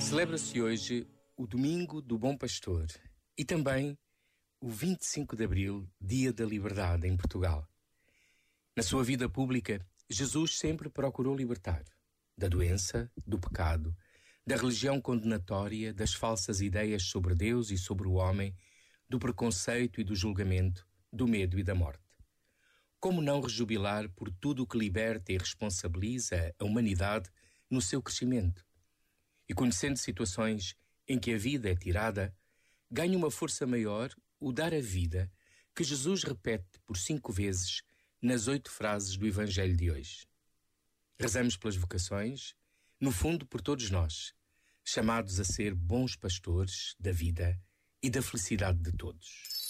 Celebra-se hoje o Domingo do Bom Pastor e também o 25 de Abril, Dia da Liberdade em Portugal. Na sua vida pública, Jesus sempre procurou libertar da doença, do pecado, da religião condenatória, das falsas ideias sobre Deus e sobre o homem, do preconceito e do julgamento, do medo e da morte. Como não rejubilar por tudo o que liberta e responsabiliza a humanidade no seu crescimento? E conhecendo situações em que a vida é tirada, ganha uma força maior o dar a vida que Jesus repete por cinco vezes nas oito frases do Evangelho de hoje. Rezamos pelas vocações, no fundo por todos nós, chamados a ser bons pastores da vida e da felicidade de todos.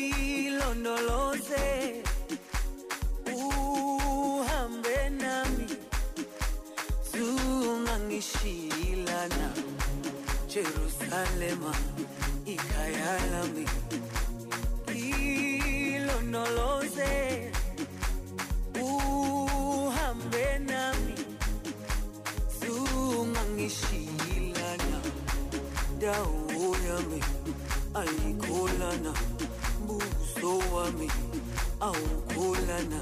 ulindoloze, uhambe nami, zungangishilana Jerusalema ikhaya lami ilondoloze uhambe nami zungangishilana dawo yami ayikholana wami aukulana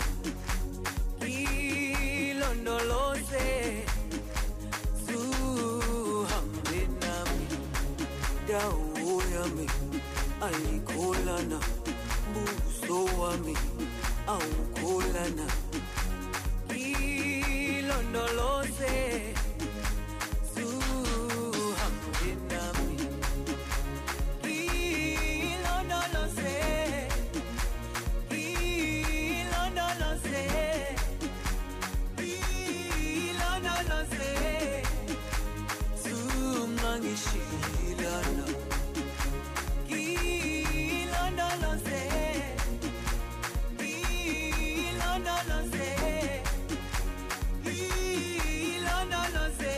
ilondoloze zuhambe nami dawo yami ayikholana buso wami awukholana ngishilono ngilondoloze ngilondoloze ngilondoloze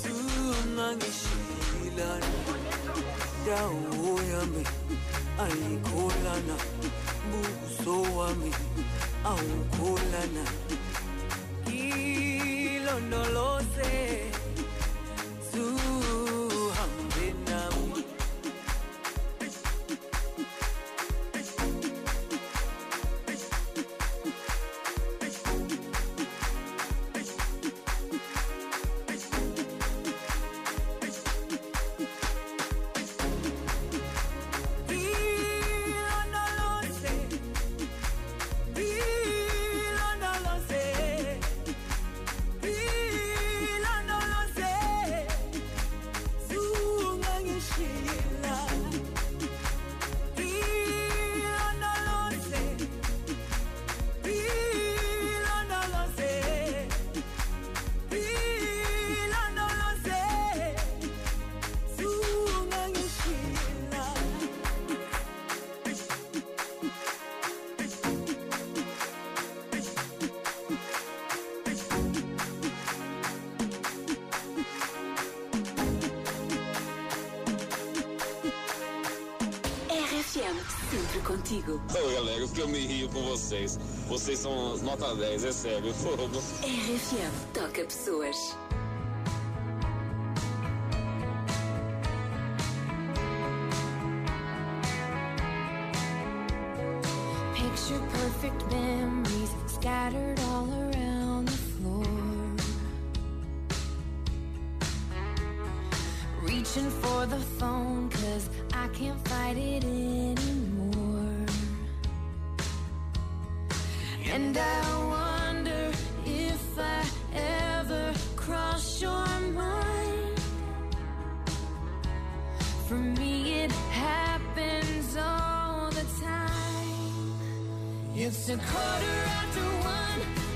zuma ngishilono ndawo buso wami sempre contigo. Oi, galera, que eu me rio com vocês. Vocês são nota 10, é sério, fogo. RFM, toca pessoas. Picture perfect memories scattered all around the floor. Reaching for the phone, cause I can't fight it anymore. And I wonder if I ever cross your mind. For me, it happens all the time. It's a quarter after one.